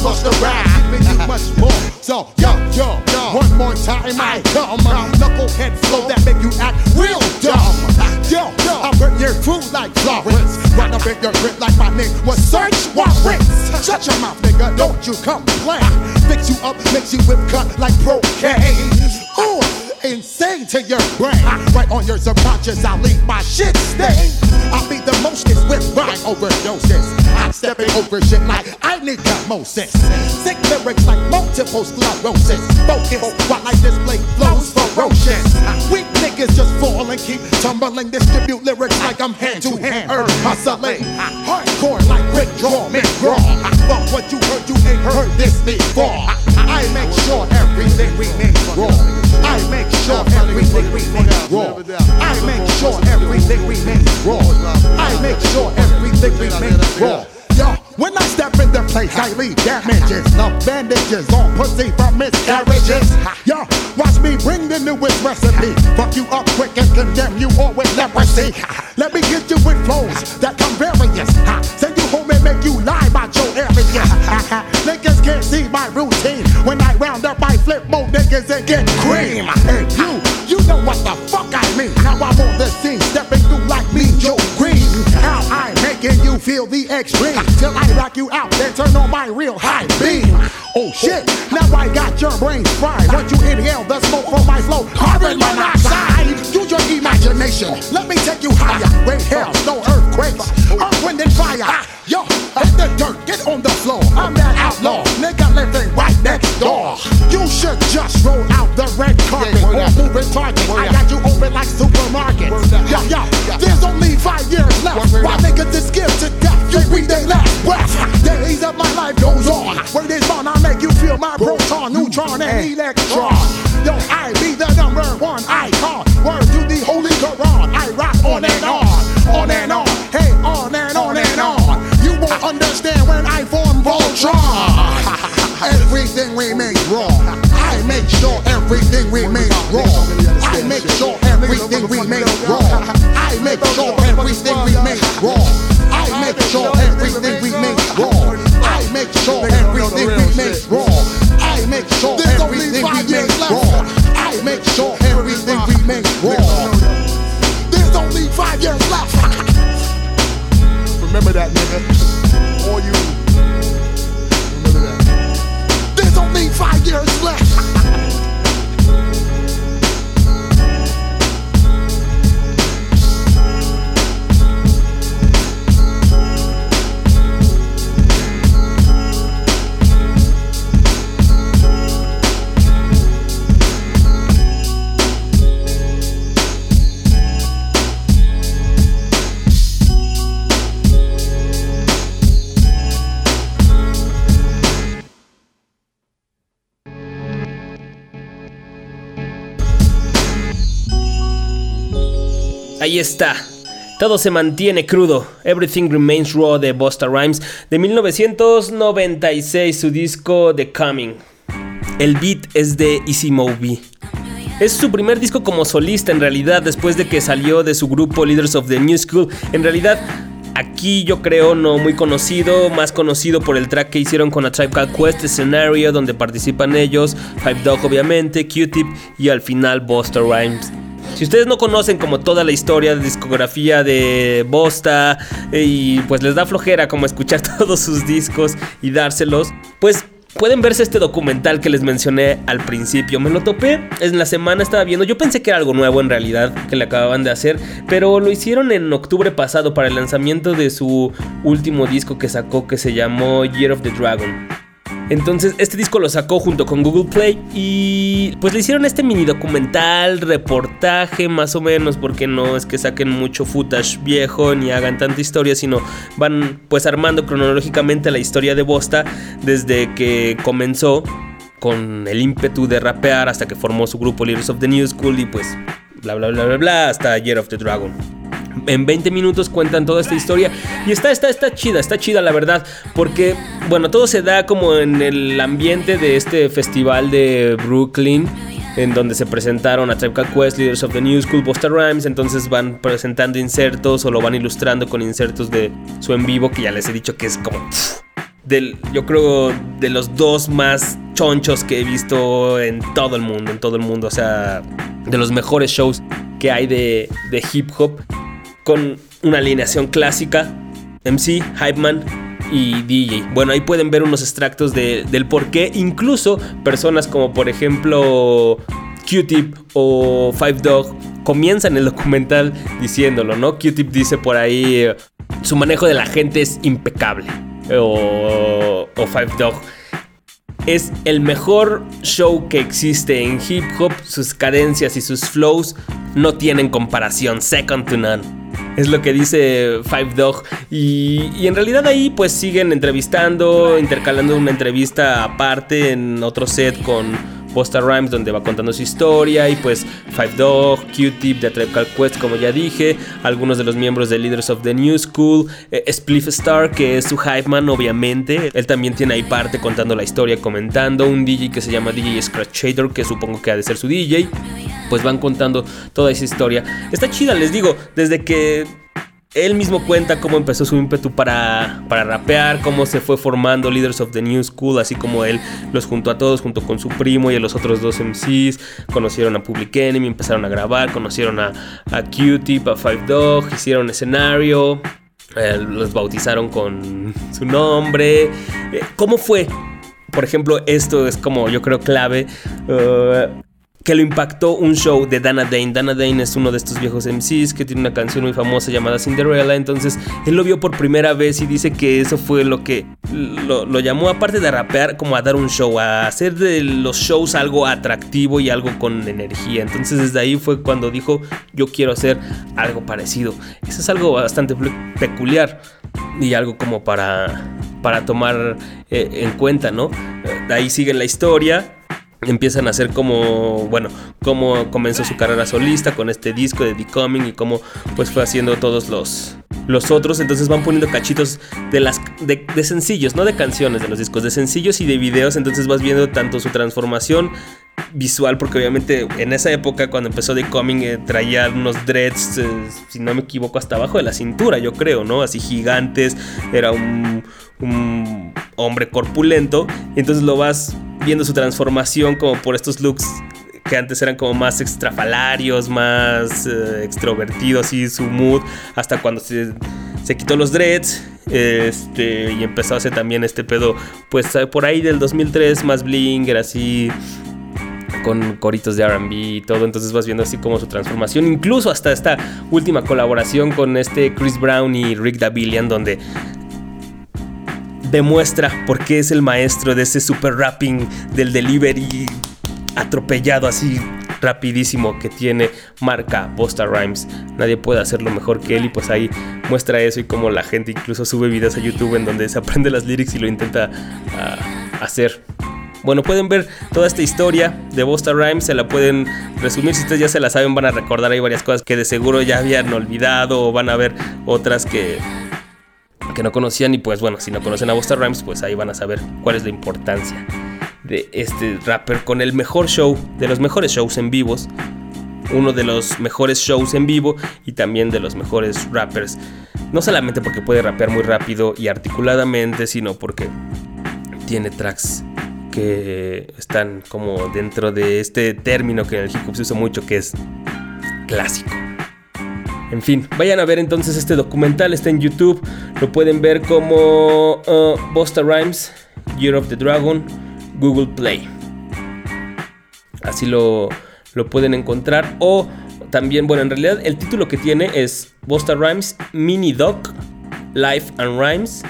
plus the rap, giving you much more. So yo, yo, yo, one more time, I dumb knucklehead flow that make you act real dumb. Yo, yo, I burnt your crew like Florence. Run up in your grip like my name was Search Warrants. Shut your mouth, nigga, don't you complain. Fix you up, mix you whip cut like pro Ooh insane to your brain. Right on your subconscious, I'll leave my shit stain. I'll be the mostest with rhyme overdoses. I'm stepping over shit like I need osmosis. Sick lyrics like multiple sclerosis. Focus while I display flows ferocious. Weak niggas just fall and keep tumbling. Distribute lyrics like I'm hand to hand. Herb hustling. Hardcore like Rick Draw. But what you heard, you ain't heard this before. I make sure everything remains raw. I make sure everything remains raw. I make sure everything remains raw. I make sure everything remains raw. Yo, when I step in the place, I leave damages. No bandages on pussy from miscarriages. Yo, watch me bring the newest recipe. Fuck you up quick and condemn you all with leprosy. Let me get you with flows that come various. Send you home and make you lie about your area. Can't see my routine. When I round up, I flip more niggas and get cream. And you, you know what the fuck I mean. Now I'm on the scene, stepping through like me, Joe Green. How I'm making you feel the extreme. Till I rock you out, then turn on my real high beam. Oh shit, now I got your brain fried. Once you inhale the smoke from my flow, carbon monoxide. Use your imagination, let me take you higher. Rain, hell, no earthquakes, earth, wind, and fire. Yo, dirt, get on the floor. I'm that outlaw, nigga living right next door. You should just roll out the red carpet or move it target. I got you open like supermarkets. Yo, yo, there's only five years left. Why niggas is scared to death? You breathe they last breath. Days of my life goes on. Word is on, I make you feel my proton neutron and electron. Yo, I everything we make wrong. I make sure everything we make wrong. I make sure everything we make wrong. I make sure everything we make wrong. I make sure everything we make wrong. I make sure everything we make wrong. I make sure everything we make wrong. There's only five years left. Remember that, nigga. All you. Remember that. There's only five years left. Ahí está. Todo se mantiene crudo. Everything Remains Raw de Busta Rhymes de 1996, su disco The Coming. El beat es de Easy Moby. Es su primer disco como solista en realidad después de que salió de su grupo Leaders of the New School. En realidad, aquí yo creo no muy conocido, más conocido por el track que hicieron con A Tribe Called Quest, Scenario, donde participan ellos, Five Dog obviamente, Q-Tip y al final Busta Rhymes. Si ustedes no conocen como toda la historia de discografía de Bosta eh, y pues les da flojera como escuchar todos sus discos y dárselos, pues Pueden verse este documental que les mencioné al principio. Me lo topé en la semana, estaba viendo. Yo pensé que era algo nuevo en realidad que le acababan de hacer, pero lo hicieron en octubre pasado para el lanzamiento de su último disco que sacó que se llamó Year of the Dragon. Entonces, este disco lo sacó junto con Google Play y pues le hicieron este mini documental, reportaje más o menos, porque no es que saquen mucho footage viejo ni hagan tanta historia, sino van pues armando cronológicamente la historia de Bosta desde que comenzó con el ímpetu de rapear hasta que formó su grupo Leaders of the New School y pues bla bla bla bla bla hasta Year of the Dragon. En 20 minutos cuentan toda esta historia. Y está, está, está chida, está chida la verdad, porque bueno, todo se da como en el ambiente de este festival de Brooklyn, en donde se presentaron a Tribe Quest, Leaders of the New School, Busta Rhymes, entonces van presentando insertos o lo van ilustrando con insertos de su en vivo, que ya les he dicho que es como... del, yo creo de los dos más chonchos que he visto en todo el mundo, en todo el mundo, o sea, de los mejores shows que hay de, de hip hop con una alineación clásica, MC, Hype Man y DJ. Bueno, ahí pueden ver unos extractos de- del por qué incluso personas como por ejemplo Q-Tip o Five Dog comienzan el documental diciéndolo, ¿no? Q-Tip dice por ahí, su manejo de la gente es impecable. O, o Five Dog. Es el mejor show que existe en hip hop. Sus cadencias y sus flows no tienen comparación. Second to none. Es lo que dice Five Dog. Y, y en realidad ahí pues siguen entrevistando, intercalando una entrevista aparte en otro set con Busta Rhymes donde va contando su historia y pues Five Dog, Q-Tip A Tribe Quest como ya dije, algunos de los miembros de Leaders of the New School, eh, Star que es su hype man obviamente, él también tiene ahí parte contando la historia, comentando, un DJ que se llama DJ Scratch Shader que supongo que ha de ser su DJ, pues van contando toda esa historia. Está chida, les digo, desde que él mismo cuenta cómo empezó su ímpetu para, para rapear, cómo se fue formando Leaders of the New School, así como él los juntó a todos junto con su primo y a los otros dos MCs, conocieron a Public Enemy, empezaron a grabar, conocieron a, a Q-Tip, a Five Dog, hicieron escenario, eh, los bautizaron con su nombre. Eh, ¿Cómo fue? Por ejemplo, esto es como yo creo clave. eh, que lo impactó un show de Dana Dane. Dana Dane es uno de estos viejos MCs que tiene una canción muy famosa llamada Cinderella. Entonces él lo vio por primera vez y dice que eso fue lo que lo, llamó, aparte de rapear, como a dar un show, a hacer de los shows algo atractivo y algo con energía. Entonces desde ahí fue cuando dijo, yo quiero hacer algo parecido. Eso es algo bastante pe- peculiar y algo como para, para tomar eh, en cuenta, ¿no? De ahí sigue la historia. Empiezan a hacer como, bueno, cómo comenzó su carrera solista con este disco de The Coming y cómo pues fue haciendo todos los, los otros. Entonces van poniendo cachitos de, las, de, de sencillos, no de canciones de los discos, de sencillos y de videos. Entonces vas viendo tanto su transformación visual, porque obviamente en esa época cuando empezó The Coming eh, traía unos dreads, eh, si no me equivoco, hasta abajo de la cintura, yo creo, ¿no? Así gigantes, era un, un hombre corpulento, y entonces lo vas viendo su transformación como por estos looks que antes eran como más extrafalarios, más eh, extrovertidos y su mood, hasta cuando se, se quitó los dreads. Este, y empezó a hacer también este pedo, pues eh, por ahí del 2003, más blinger, así con coritos de RB y todo. Entonces vas viendo así como su transformación. Incluso hasta esta última colaboración con este Chris Brown y Rick Davillian, donde demuestra por qué es el maestro de ese super rapping del delivery atropellado así rapidísimo que tiene marca Busta Rhymes. Nadie puede hacerlo mejor que él y pues ahí muestra eso y como la gente incluso sube videos a YouTube en donde se aprende las lyrics y lo intenta uh, hacer. Bueno, pueden ver toda esta historia de Busta Rhymes, se la pueden resumir, si ustedes ya se la saben van a recordar ahí varias cosas que de seguro ya habían olvidado o van a ver otras que que no conocían y pues bueno, si no conocen a Busta Rhymes, pues ahí van a saber cuál es la importancia de este rapper con el mejor show, de los mejores shows en vivos, uno de los mejores shows en vivo y también de los mejores rappers. No solamente porque puede rapear muy rápido y articuladamente, sino porque tiene tracks que están como dentro de este término que en el hip hop se usa mucho, que es clásico. En fin, vayan a ver entonces este documental, está en YouTube, lo pueden ver como uh, Busta Rhymes, Year of the Dragon, Google Play. Así lo, lo pueden encontrar. O también, bueno, en realidad el título que tiene es Busta Rhymes Mini Doc Life and Rhymes.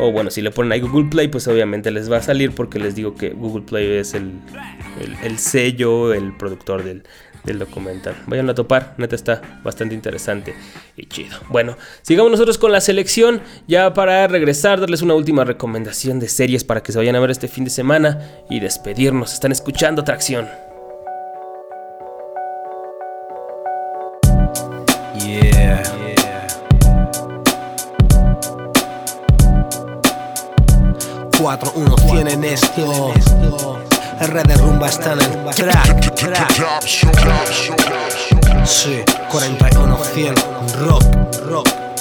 O bueno, si le ponen ahí Google Play, pues obviamente les va a salir porque les digo que Google Play es el, el, el sello, el productor del, del documental. Vayan a topar, neta está bastante interesante y chido. Bueno, sigamos nosotros con la selección. Ya para regresar, darles una última recomendación de series para que se vayan a ver este fin de semana y despedirnos. Están escuchando Tracción. Yeah. Cuatro uno tienen esto. R de rumba está en el track. track. Sí, 41 100 rock, rock.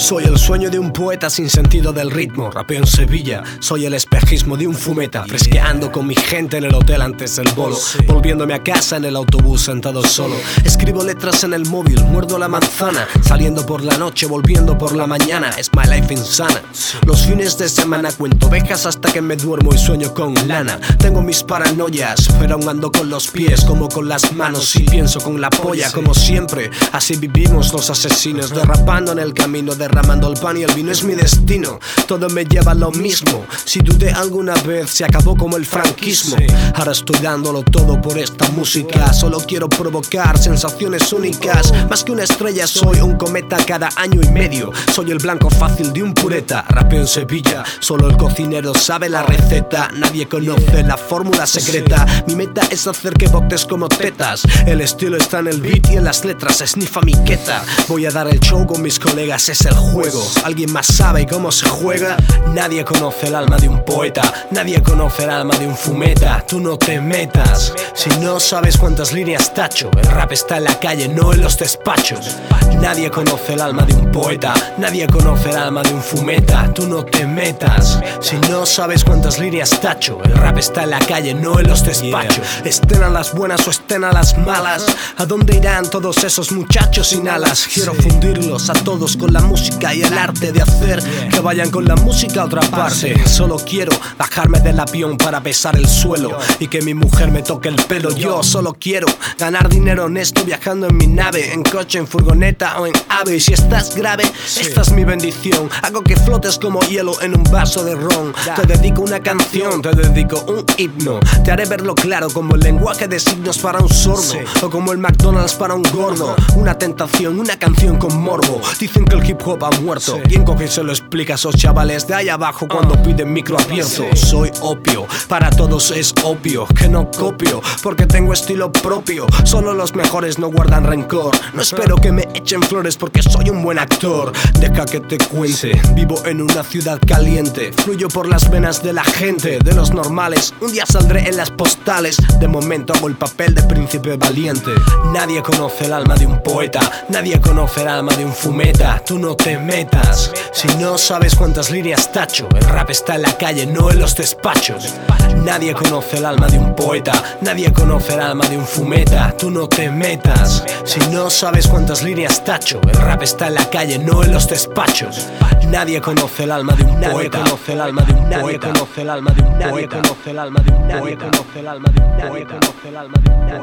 Soy el sueño de un poeta sin sentido del ritmo. Rapeo en Sevilla. Soy el espejismo de un fumeta. Fresqueando con mi gente en el hotel antes del bolo. Volviéndome a casa en el autobús sentado solo. Escribo letras en el móvil, muerdo la manzana. Saliendo por la noche, volviendo por la mañana. Es my life insana. Los fines de semana cuento ovejas hasta que me duermo y sueño con lana. Tengo mis paranoias, pero aún ando con los pies como con las manos. Y pienso con la polla como siempre. Así vivimos los asesinos, derrapando en el camino de derramando el pan y el vino es mi destino. Todo me lleva a lo mismo. Si dudé alguna vez, se acabó como el franquismo. Ahora estoy dándolo todo por esta música. Solo quiero provocar sensaciones únicas. Más que una estrella, soy un cometa cada año y medio. Soy el blanco fácil de un pureta. Rapeo en Sevilla, solo el cocinero sabe la receta. Nadie conoce la fórmula secreta. Mi meta es hacer que botes como tetas. El estilo está en el beat y en las letras. Snifa mi queta. Voy a dar el show con mis colegas. Es el juego. ¿Alguien más sabe cómo se juega? Nadie conoce el alma de un poeta, nadie conoce el alma de un fumeta. Tú no te metas si no sabes cuántas líneas tacho. El rap está en la calle, no en los despachos. Nadie conoce el alma de un poeta, nadie conoce el alma de un fumeta. Tú no te metas si no sabes cuántas líneas tacho. El rap está en la calle, no en los despachos. Estén a las buenas o estén a las malas. ¿A dónde irán todos esos muchachos sin alas? Quiero fundirlos a todos con la música y el arte de hacer que vayan con la música a otra parte. Solo quiero bajarme del avión para besar el suelo y que mi mujer me toque el Pero yo solo quiero ganar dinero honesto viajando en mi nave, en coche, en furgoneta o en ave. Y si estás grave, esta es mi bendición. Hago que flotes como hielo en un vaso de ron. Te dedico una canción, te dedico un himno. Te haré verlo claro como el lenguaje de signos para un sordo o como el McDonald's para un gordo. Una tentación, una canción con morbo. Dicen que el hip hop ha muerto. ¿Quién coge y se lo explica a esos chavales de ahí abajo cuando piden micro abierto? Soy opio, para todos es opio que no copio porque tengo estilo propio. Solo los mejores no guardan rencor. No espero que me echen flores porque soy un buen actor. Deja que te cuente. Vivo en una ciudad caliente. Fluyo por las venas de la gente, de los normales. Un día saldré en las postales. De momento hago el papel de príncipe valiente. Nadie conoce el alma de un poeta. Nadie conoce el alma de un fumeta. Tú no te metas. Si no sabes cuántas líneas tacho, el rap está en la calle, no en los despachos. Nadie conoce el alma de un poeta. Nadie conoce el alma de un fumeta. Tú no te metas. Si no sabes cuántas líneas tacho, el rap está en la calle, no en los despachos. Nadie conoce el alma de un poeta. conoce el alma de un poeta. conoce el alma de un poeta. conoce el alma de un poeta. conoce el alma de un poeta. conoce el alma de un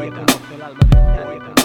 poeta.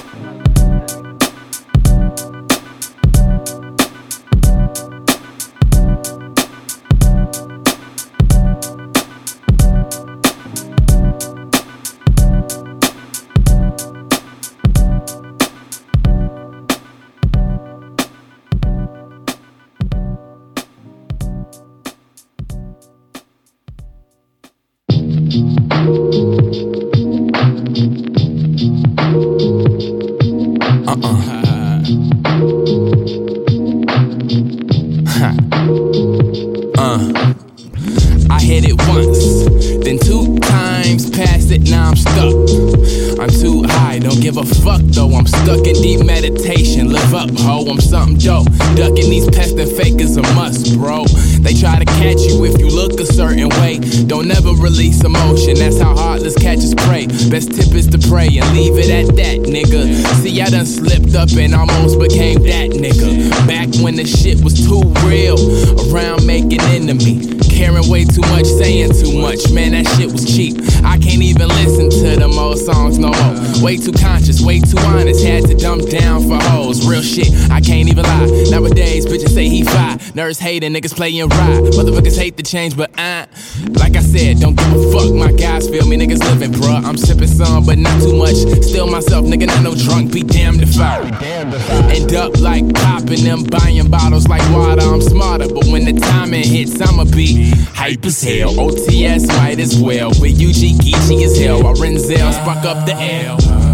I'm something dope. Ducking these pests and fakers a must, bro. They try to catch you if you look a certain way. Don't ever release emotion, that's how heartless catches prey. Best tip is to pray and leave it at that, nigga. See, I done slipped up and almost became that nigga. Back when the shit was too real, around making enemy. Caring way too much, saying too much, man, that shit was cheap. I can't even listen to them old songs no more. Way too conscious, way too honest, had to dump down for hoes. Real shit, I can't even lie. Nowadays, bitches say he fine. Nerds hating, niggas playing ride. Motherfuckers hate the change, but I, like I said, don't give a fuck. My guys feel me, niggas living, bruh. I'm sipping some, but not too much. Still myself, nigga, not no drunk. Be damned if I end up like popping them, buying bottles like water. I'm smarter, but when the timing hits, I'ma be hype as hell. OTS might as well. With UG Geechee as hell. While Renzel spark up the L.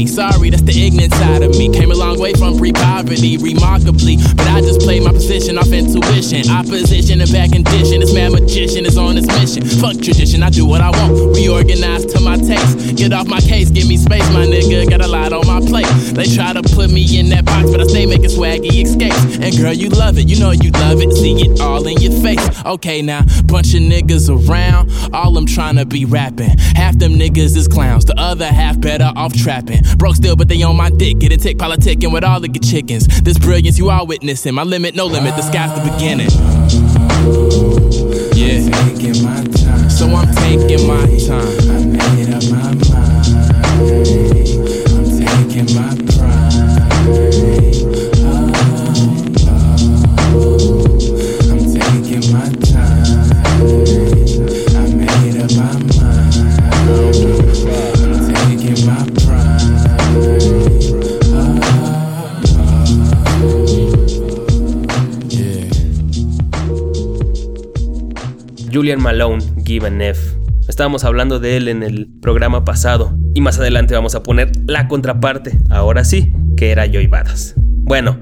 me. Sorry, that's the ignorant side of me. Came a long way from pre-poverty, remarkably. But I just played my position off intuition. Opposition and bad condition. This mad magician is on his mission. Fuck tradition, I do what I want. Reorganize to my taste. Get off my case, give me space, my nigga. Got a lot on my plate. They try to put me in that box, but I stay making swaggy escapes. And girl, you love it, you know you love it. See it all in your face. Okay, now, bunch of niggas around. All them trying to be rapping. Half them niggas is clowns, the other half better off trapping. Broke still, but they on my dick. Get a tick, politicking with all of your chickens. This brilliance you are witnessing. My limit, no limit. The sky's the beginning. Yeah. So I'm taking my time. I made up my mind. I'm taking my pride. Malone, Give an F. Estábamos hablando de él en el programa pasado y más adelante vamos a poner la contraparte, ahora sí, que era Joy Badass. Bueno,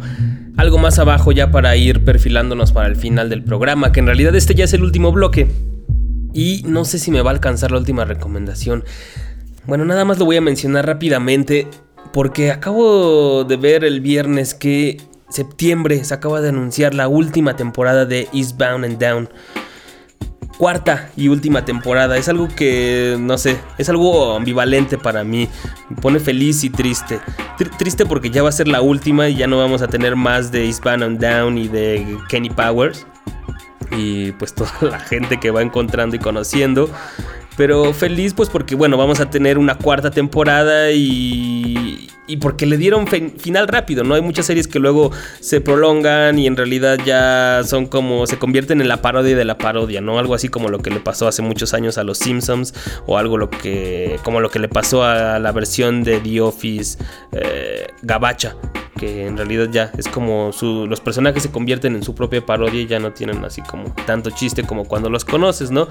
algo más abajo ya para ir perfilándonos para el final del programa, que en realidad este ya es el último bloque. Y no sé si me va a alcanzar la última recomendación. Bueno, nada más lo voy a mencionar rápidamente porque acabo de ver el viernes que septiembre se acaba de anunciar la última temporada de Eastbound and Down. Cuarta y última temporada. Es algo que, no sé, es algo ambivalente para mí. Me pone feliz y triste. Tr- triste porque ya va a ser la última y ya no vamos a tener más de Eastbound and Down y de Kenny Powers. Y pues toda la gente que va encontrando y conociendo. Pero feliz pues porque bueno, vamos a tener una cuarta temporada y, y porque le dieron fin- final rápido, ¿no? Hay muchas series que luego se prolongan y en realidad ya son como, se convierten en la parodia de la parodia, ¿no? Algo así como lo que le pasó hace muchos años a los Simpsons o algo lo que, como lo que le pasó a la versión de The Office eh, Gabacha. Que en realidad ya es como los personajes se convierten en su propia parodia y ya no tienen así como tanto chiste como cuando los conoces, ¿no?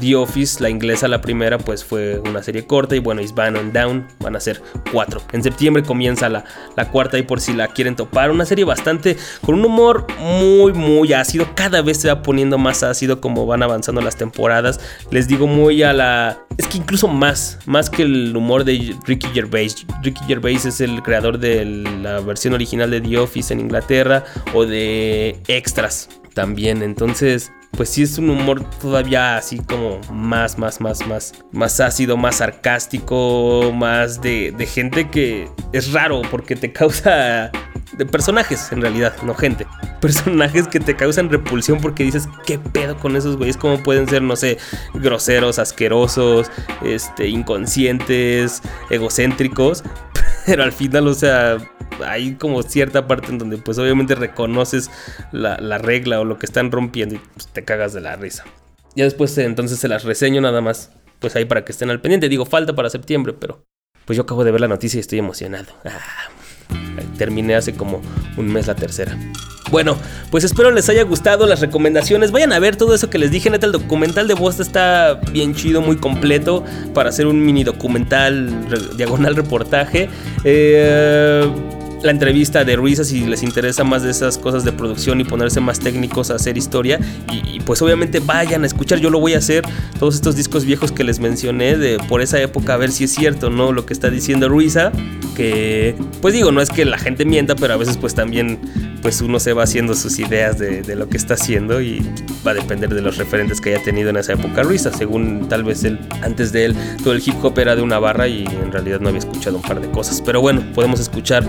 The Office, la inglesa, la primera, pues fue una serie corta y bueno, Eastbound and Down van a ser cuatro. En septiembre comienza la, la cuarta y por si la quieren topar, una serie bastante con un humor muy, muy ácido. Cada vez se va poniendo más ácido como van avanzando las temporadas. Les digo muy a la... Es que incluso más, más que el humor de Ricky Gervais. Ricky Gervais es el creador de la versión original de The Office en Inglaterra o de Extras también. Entonces, pues sí es un humor todavía así como más, más, más, más, más ácido, más sarcástico, más de, de gente que es raro porque te causa... De personajes, en realidad, no gente. Personajes que te causan repulsión porque dices, ¿qué pedo con esos güeyes? ¿Cómo pueden ser, no sé, groseros, asquerosos, este, inconscientes, egocéntricos? Pero al final, o sea, hay como cierta parte en donde pues obviamente reconoces la, la regla o lo que están rompiendo y pues, te cagas de la risa. Ya después eh, entonces se las reseño nada más, pues ahí para que estén al pendiente. Digo, falta para septiembre, pero pues yo acabo de ver la noticia y estoy emocionado. Ah, terminé hace como un mes la tercera. Bueno, pues espero les haya gustado las recomendaciones. Vayan a ver todo eso que les dije. Neta, el documental de Bosta está bien chido, muy completo para hacer un mini documental diagonal reportaje. Eh, la entrevista de Ruiza si les interesa más de esas cosas de producción y ponerse más técnicos a hacer historia. Y, y pues obviamente vayan a escuchar, yo lo voy a hacer, todos estos discos viejos que les mencioné de por esa época, a ver si es cierto, ¿no? Lo que está diciendo Ruiza. Que pues digo, no es que la gente mienta, pero a veces pues también pues uno se va haciendo sus ideas de, de lo que está haciendo y va a depender de los referentes que haya tenido en esa época Ruiza. Según tal vez él, antes de él, todo el hip hop era de una barra y en realidad no había escuchado un par de cosas. Pero bueno, podemos escuchar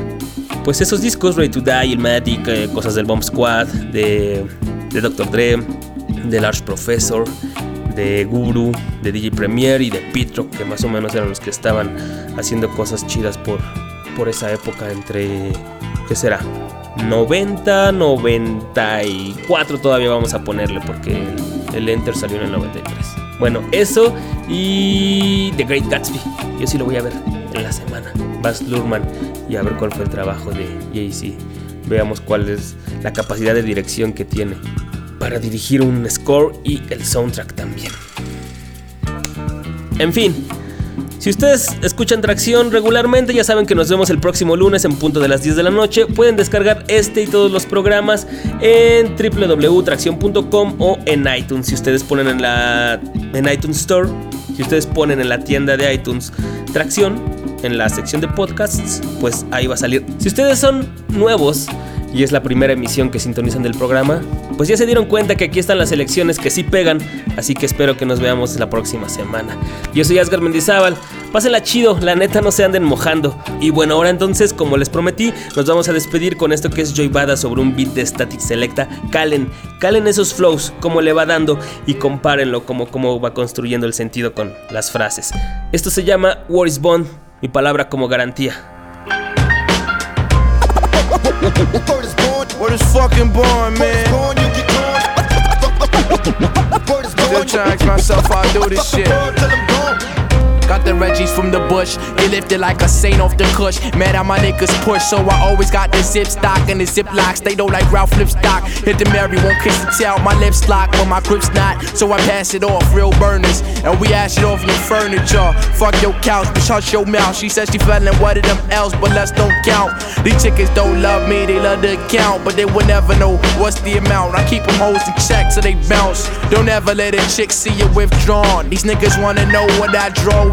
pues esos discos, Ready to Die, Ilmatic, eh, cosas del Bomb Squad, de, de Dr. Dre, de Large Professor, de Guru, de DJ Premier y de Pitro, que más o menos eran los que estaban haciendo cosas chidas por, por esa época entre, ¿qué será? 90, 94 todavía vamos a ponerle porque el, Enter salió en el 93. Bueno, eso y The Great Gatsby. Yo sí lo voy a ver en la semana. Baz Luhrmann y a ver cuál fue el trabajo de Jay-Z. Veamos cuál es la capacidad de dirección que tiene para dirigir un score y el soundtrack también. En fin, si ustedes escuchan Tracción regularmente, ya saben que nos vemos el próximo lunes en punto de las 10 de la noche. Pueden descargar este y todos los programas en www.tracción.com o en iTunes. Si ustedes ponen en la en iTunes Store, si ustedes ponen en la tienda de iTunes Tracción, en la sección de podcasts, pues ahí va a salir. Si ustedes son nuevos y es la primera emisión que sintonizan del programa, pues ya se dieron cuenta que aquí están las elecciones que sí pegan, así que espero que nos veamos la próxima semana. Yo soy Asgar Mendizábal, pásenla chido, la neta no se anden mojando. Y bueno, ahora entonces, como les prometí, nos vamos a despedir con esto que es Joy Bada sobre un beat de Static Selecta. Calen, calen esos flows, cómo le va dando y compárenlo como cómo va construyendo el sentido con las frases. Esto se llama War is Bond, mi palabra como garantía. Got the Reggies from the bush. They lifted like a saint off the cush. Mad how my niggas push, so I always got the zip stock and the zip locks. They don't like Ralph Lipstock. Hit the Mary, won't kiss the tail. My lips lock, but my grip's not. So I pass it off, real burners. And we ash it off your furniture. Fuck your couch, bitch, hush your mouth. She said she feeling one of them else, but let's don't count. These chickens don't love me, they love the count. But they will never know what's the amount. I keep them hoes in check so they bounce. Don't ever let a chick see you withdrawn. These niggas wanna know what I draw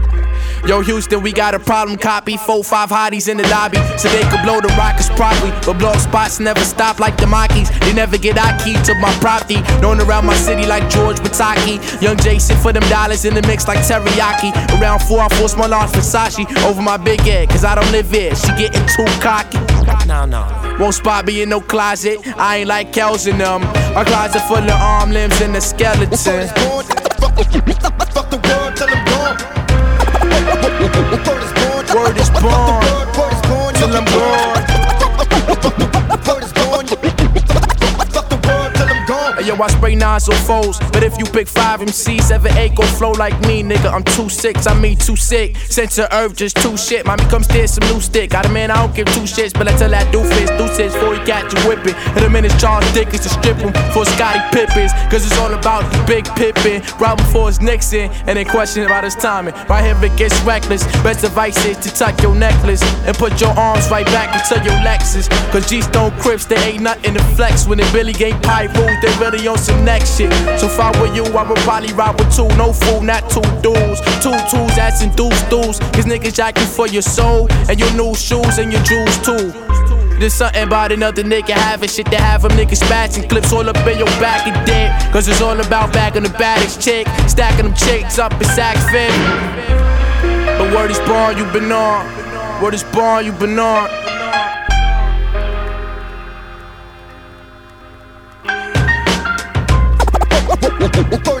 Yo, Houston, we got a problem. Copy four, five hotties in the lobby, so they could blow the rockets properly. But blow spots never stop like the Mockies. They never get our key to my property. Known around my city like George Bataki. Young Jason for them dollars in the mix like teriyaki. Around four, I force my large Versace over my big head, cause I don't live here. She getting too cocky. No, no. Won't spot me in no closet. I ain't like Kels in them. A closet full of arm limbs and a skeleton. Yo, I spray nines or foes. But if you pick five MCs, seven, eight gon' flow like me, nigga. I'm too six, I mean too sick. Sense of earth, just too shit. Mommy, come steal some new stick. Got a man, I don't give two shits, but I tell that doofus, deuces before he catch you whipping. Hit him in his Charles Dickens to strip him for Scotty Pippins. Cause it's all about the big Pippin. Rob him for his Nixon, and then question about his timing. Right here, it gets reckless. Best advice is to tuck your necklace and put your arms right back into your Lexus. Cause G Stone Crips, they ain't nothing to flex. When it really ain't pie rules, they really on some next shit. So if I were you, I would probably ride with two. No fool, not two dudes. Two twos, that's in deuce dudes. Cause niggas jacking for your soul and your new shoes and your jewels too. There's something about another nigga having shit to have them niggas spatching clips all up in your back and dick. Cause it's all about bagging the baddest chick, stacking them chicks up in sack fit. The word is born, you been on. Word is born, you been on. We're